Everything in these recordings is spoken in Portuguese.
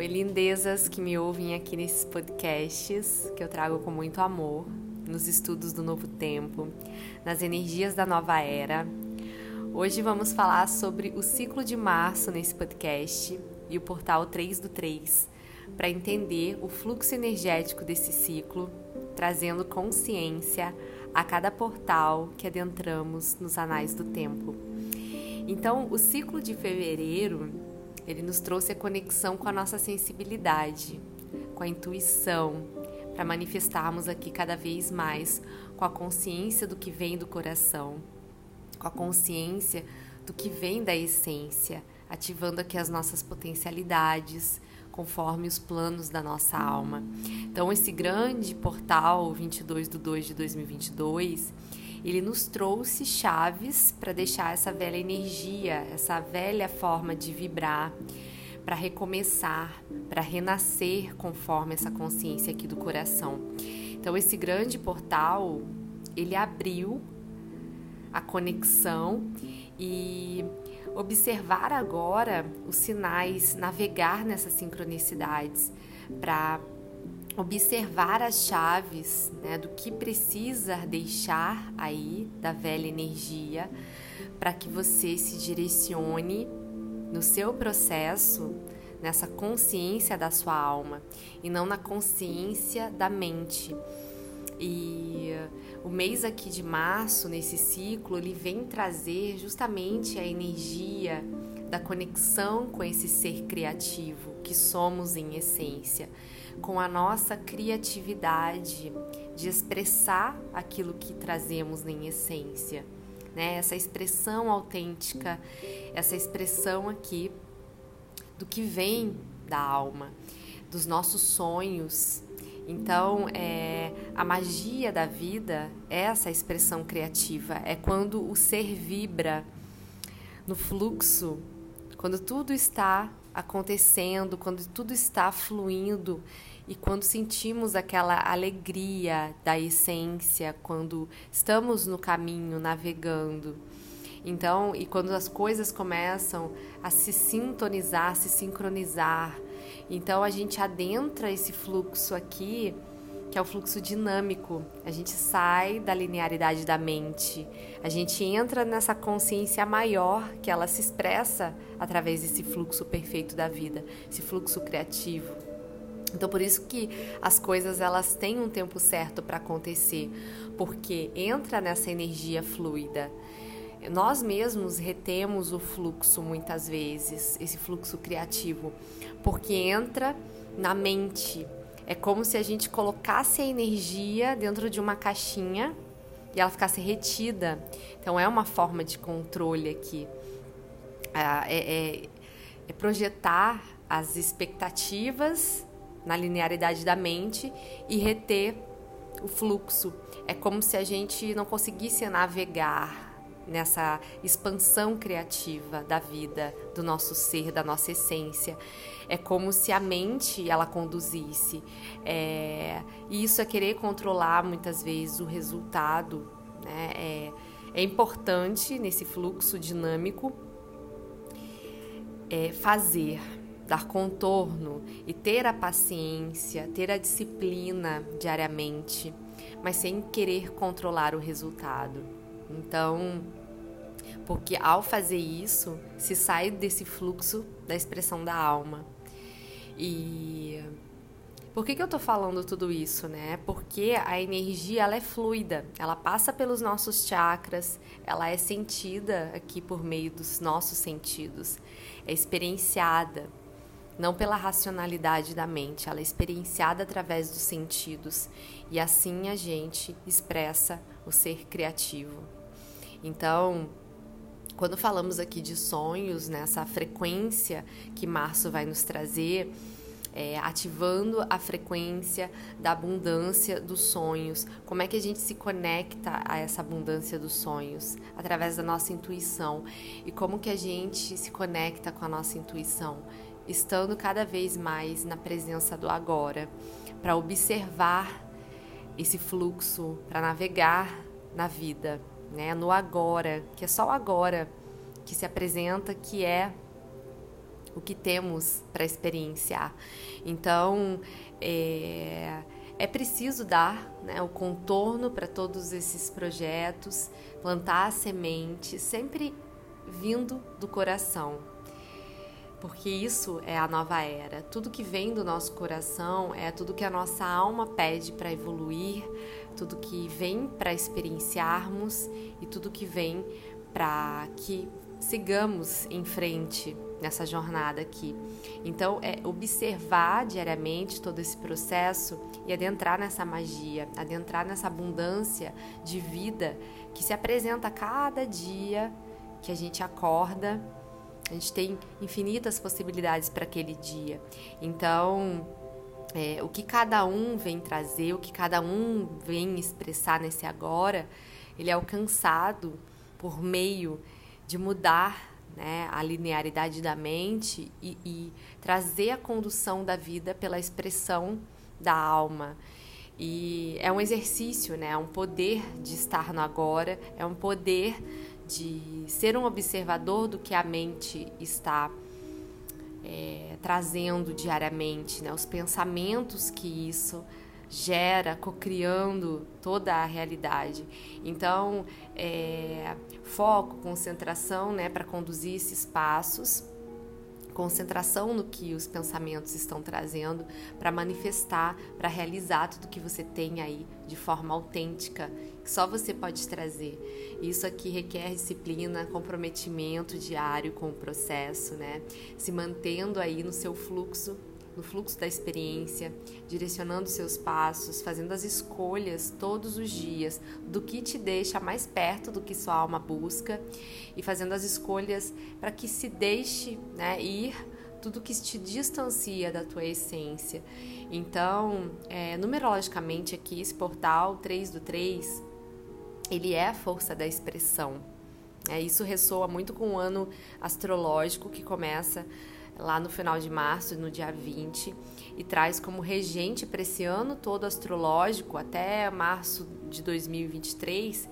Oi, lindezas que me ouvem aqui nesses podcasts que eu trago com muito amor, nos estudos do novo tempo, nas energias da nova era. Hoje vamos falar sobre o ciclo de março nesse podcast e o portal 3 do 3, para entender o fluxo energético desse ciclo, trazendo consciência a cada portal que adentramos nos anais do tempo. Então, o ciclo de fevereiro, ele nos trouxe a conexão com a nossa sensibilidade, com a intuição, para manifestarmos aqui cada vez mais com a consciência do que vem do coração, com a consciência do que vem da essência, ativando aqui as nossas potencialidades, conforme os planos da nossa alma. Então, esse grande portal 22 de 2 de 2022 ele nos trouxe chaves para deixar essa velha energia, essa velha forma de vibrar, para recomeçar, para renascer conforme essa consciência aqui do coração. Então esse grande portal, ele abriu a conexão e observar agora os sinais, navegar nessas sincronicidades para observar as chaves né, do que precisa deixar aí da velha energia para que você se direcione no seu processo nessa consciência da sua alma e não na consciência da mente. E o mês aqui de março, nesse ciclo, ele vem trazer justamente a energia da conexão com esse ser criativo que somos em essência com a nossa criatividade de expressar aquilo que trazemos em essência, né? Essa expressão autêntica, essa expressão aqui do que vem da alma, dos nossos sonhos. Então, é, a magia da vida é essa expressão criativa, é quando o ser vibra no fluxo, quando tudo está acontecendo, quando tudo está fluindo e quando sentimos aquela alegria da essência, quando estamos no caminho navegando. Então, e quando as coisas começam a se sintonizar, se sincronizar, então a gente adentra esse fluxo aqui, que é o fluxo dinâmico. A gente sai da linearidade da mente, a gente entra nessa consciência maior que ela se expressa através desse fluxo perfeito da vida, esse fluxo criativo. Então por isso que as coisas elas têm um tempo certo para acontecer, porque entra nessa energia fluida. Nós mesmos retemos o fluxo muitas vezes, esse fluxo criativo, porque entra na mente. É como se a gente colocasse a energia dentro de uma caixinha e ela ficasse retida. Então é uma forma de controle aqui. É, é, é projetar as expectativas na linearidade da mente e reter o fluxo. É como se a gente não conseguisse navegar nessa expansão criativa da vida, do nosso ser, da nossa essência. É como se a mente ela conduzisse. É, e isso é querer controlar muitas vezes o resultado. Né? É, é importante nesse fluxo dinâmico é, fazer dar contorno e ter a paciência, ter a disciplina diariamente, mas sem querer controlar o resultado. Então, porque ao fazer isso, se sai desse fluxo da expressão da alma. E por que, que eu tô falando tudo isso, né? Porque a energia ela é fluida, ela passa pelos nossos chakras, ela é sentida aqui por meio dos nossos sentidos, é experienciada não pela racionalidade da mente, ela é experienciada através dos sentidos e assim a gente expressa o ser criativo. Então, quando falamos aqui de sonhos, nessa frequência que março vai nos trazer, é, ativando a frequência da abundância dos sonhos. Como é que a gente se conecta a essa abundância dos sonhos? Através da nossa intuição. E como que a gente se conecta com a nossa intuição? estando cada vez mais na presença do agora, para observar esse fluxo, para navegar na vida, né? No agora, que é só o agora que se apresenta, que é o que temos para experienciar. Então, é, é preciso dar né, o contorno para todos esses projetos, plantar a semente, sempre vindo do coração. Porque isso é a nova era. Tudo que vem do nosso coração é tudo que a nossa alma pede para evoluir, tudo que vem para experienciarmos e tudo que vem para que sigamos em frente nessa jornada aqui. Então, é observar diariamente todo esse processo e adentrar nessa magia, adentrar nessa abundância de vida que se apresenta a cada dia que a gente acorda. A gente tem infinitas possibilidades para aquele dia. Então, é, o que cada um vem trazer, o que cada um vem expressar nesse agora, ele é alcançado por meio de mudar né, a linearidade da mente e, e trazer a condução da vida pela expressão da alma. E é um exercício, né? é um poder de estar no agora, é um poder de ser um observador do que a mente está é, trazendo diariamente, né? os pensamentos que isso gera, cocriando toda a realidade. Então, é, foco, concentração, né, para conduzir esses passos, concentração no que os pensamentos estão trazendo para manifestar, para realizar tudo que você tem aí de forma autêntica, que só você pode trazer. Isso aqui requer disciplina, comprometimento diário com o processo, né? Se mantendo aí no seu fluxo no fluxo da experiência, direcionando seus passos, fazendo as escolhas todos os dias do que te deixa mais perto do que sua alma busca e fazendo as escolhas para que se deixe né, ir tudo que te distancia da tua essência. Então, é, numerologicamente aqui, esse portal 3 do 3, ele é a força da expressão. É, isso ressoa muito com o ano astrológico que começa lá no final de março, no dia 20, e traz como regente para esse ano todo astrológico até março de 2023,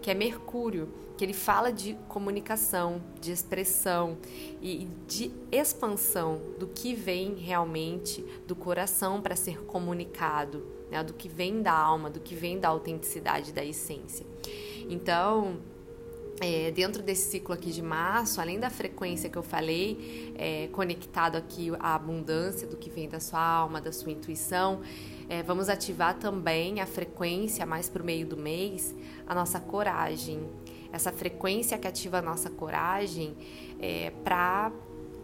que é Mercúrio, que ele fala de comunicação, de expressão e de expansão do que vem realmente do coração para ser comunicado, né? do que vem da alma, do que vem da autenticidade da essência. Então, é, dentro desse ciclo aqui de março, além da frequência que eu falei, é, conectado aqui à abundância do que vem da sua alma, da sua intuição, é, vamos ativar também a frequência mais para o meio do mês, a nossa coragem. Essa frequência que ativa a nossa coragem é, para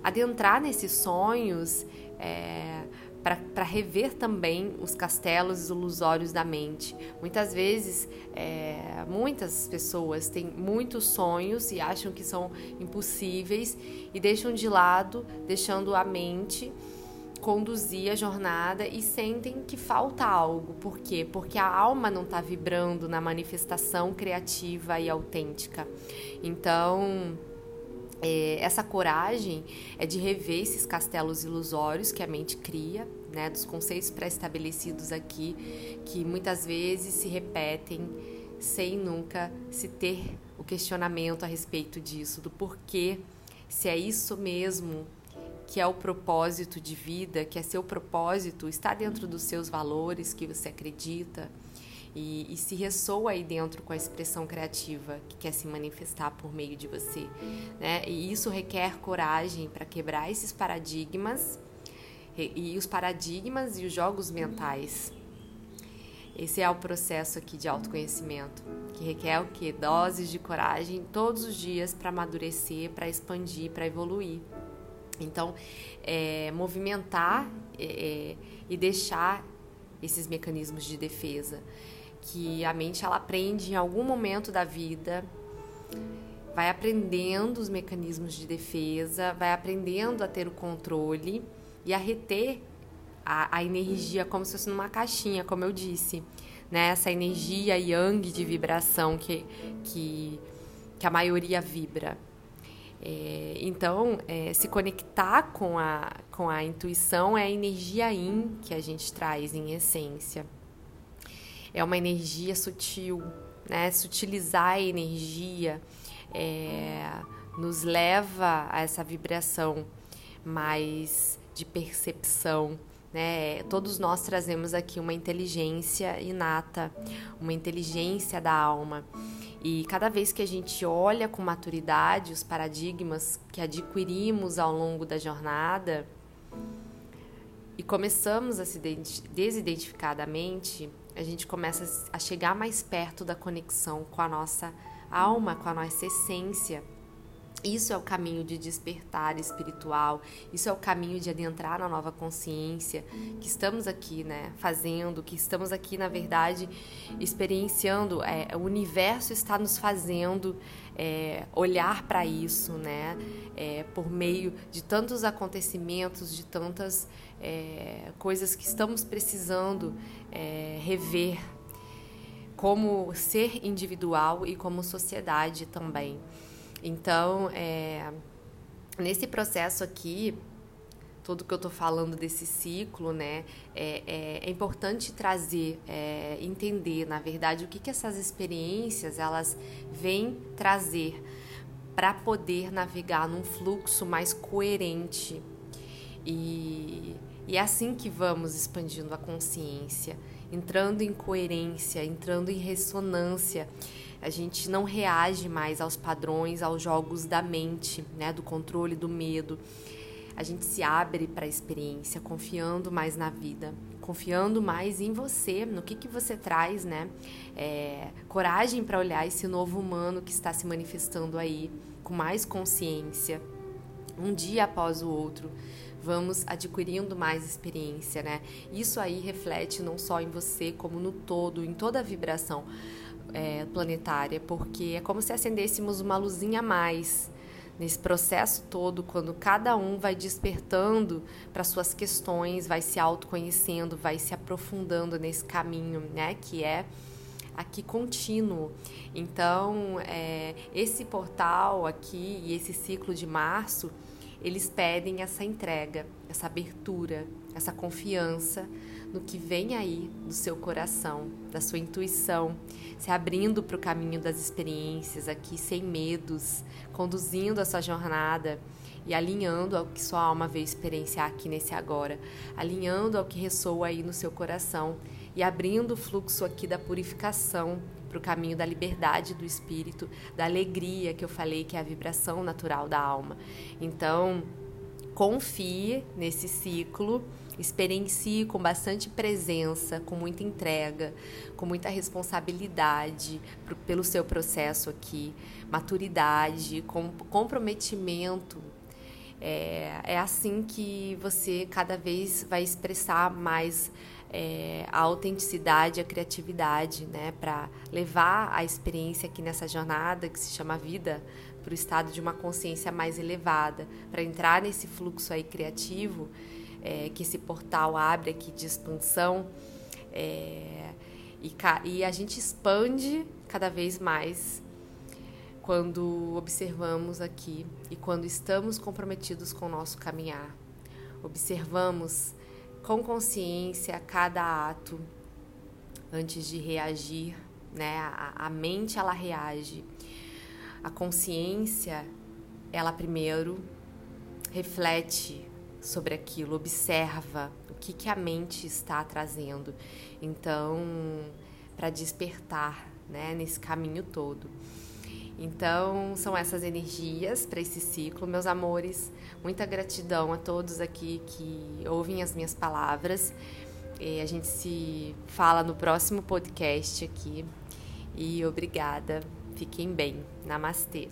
adentrar nesses sonhos, é, para rever também os castelos ilusórios da mente. Muitas vezes, é, muitas pessoas têm muitos sonhos e acham que são impossíveis e deixam de lado, deixando a mente conduzir a jornada e sentem que falta algo. Por quê? Porque a alma não está vibrando na manifestação criativa e autêntica. Então, é, essa coragem é de rever esses castelos ilusórios que a mente cria, né, dos conceitos pré-estabelecidos aqui, que muitas vezes se repetem sem nunca se ter o questionamento a respeito disso, do porquê, se é isso mesmo que é o propósito de vida, que é seu propósito, está dentro dos seus valores que você acredita e, e, se ressoa aí dentro com a expressão criativa que quer se manifestar por meio de você. Né? E isso requer coragem para quebrar esses paradigmas e, e os paradigmas e os jogos mentais. Esse é o processo aqui de autoconhecimento, que requer o que? Doses de coragem todos os dias para amadurecer, para expandir, para evoluir. Então, é, movimentar é, é, e deixar esses mecanismos de defesa que a mente ela aprende em algum momento da vida, vai aprendendo os mecanismos de defesa, vai aprendendo a ter o controle e a reter a, a energia como se fosse numa caixinha, como eu disse, né? Essa energia yang de vibração que, que, que a maioria vibra. É, então, é, se conectar com a, com a intuição é a energia yin que a gente traz em essência é uma energia sutil, né? Sutilizar a energia é, nos leva a essa vibração mais de percepção. Né? Todos nós trazemos aqui uma inteligência inata, uma inteligência da alma. E cada vez que a gente olha com maturidade os paradigmas que adquirimos ao longo da jornada e começamos a se desidentificar da mente, a gente começa a chegar mais perto da conexão com a nossa alma, com a nossa essência. Isso é o caminho de despertar espiritual, isso é o caminho de adentrar na nova consciência que estamos aqui, né, fazendo, que estamos aqui, na verdade, experienciando. É, o universo está nos fazendo é, olhar para isso, né, é, por meio de tantos acontecimentos, de tantas é, coisas que estamos precisando é, rever, como ser individual e como sociedade também. Então, é, nesse processo aqui, tudo que eu estou falando desse ciclo, né, é, é, é importante trazer, é, entender, na verdade, o que, que essas experiências elas vêm trazer para poder navegar num fluxo mais coerente. E, e é assim que vamos expandindo a consciência, entrando em coerência, entrando em ressonância a gente não reage mais aos padrões, aos jogos da mente, né, do controle, do medo. A gente se abre para a experiência, confiando mais na vida, confiando mais em você, no que, que você traz, né? É, coragem para olhar esse novo humano que está se manifestando aí, com mais consciência, um dia após o outro vamos adquirindo mais experiência, né? Isso aí reflete não só em você, como no todo, em toda a vibração é, planetária, porque é como se acendêssemos uma luzinha a mais nesse processo todo, quando cada um vai despertando para suas questões, vai se autoconhecendo, vai se aprofundando nesse caminho, né, que é aqui contínuo. Então, é, esse portal aqui e esse ciclo de março, eles pedem essa entrega, essa abertura, essa confiança no que vem aí do seu coração, da sua intuição, se abrindo para o caminho das experiências aqui sem medos, conduzindo a sua jornada e alinhando ao que sua alma veio experienciar aqui nesse agora, alinhando ao que ressoa aí no seu coração e abrindo o fluxo aqui da purificação para o caminho da liberdade do espírito, da alegria que eu falei que é a vibração natural da alma. Então, confie nesse ciclo Experiencie com bastante presença, com muita entrega, com muita responsabilidade pro, pelo seu processo aqui, maturidade, com comprometimento. É, é assim que você cada vez vai expressar mais é, a autenticidade, a criatividade, né, para levar a experiência aqui nessa jornada que se chama vida para o estado de uma consciência mais elevada, para entrar nesse fluxo aí criativo é, que esse portal abre aqui de expansão. É, e, e a gente expande cada vez mais quando observamos aqui e quando estamos comprometidos com o nosso caminhar. Observamos com consciência cada ato antes de reagir, né? A, a mente ela reage. A consciência, ela primeiro reflete sobre aquilo, observa o que, que a mente está trazendo. Então, para despertar né, nesse caminho todo. Então, são essas energias para esse ciclo, meus amores. Muita gratidão a todos aqui que ouvem as minhas palavras. E a gente se fala no próximo podcast aqui. E obrigada. Fiquem bem. Namastê.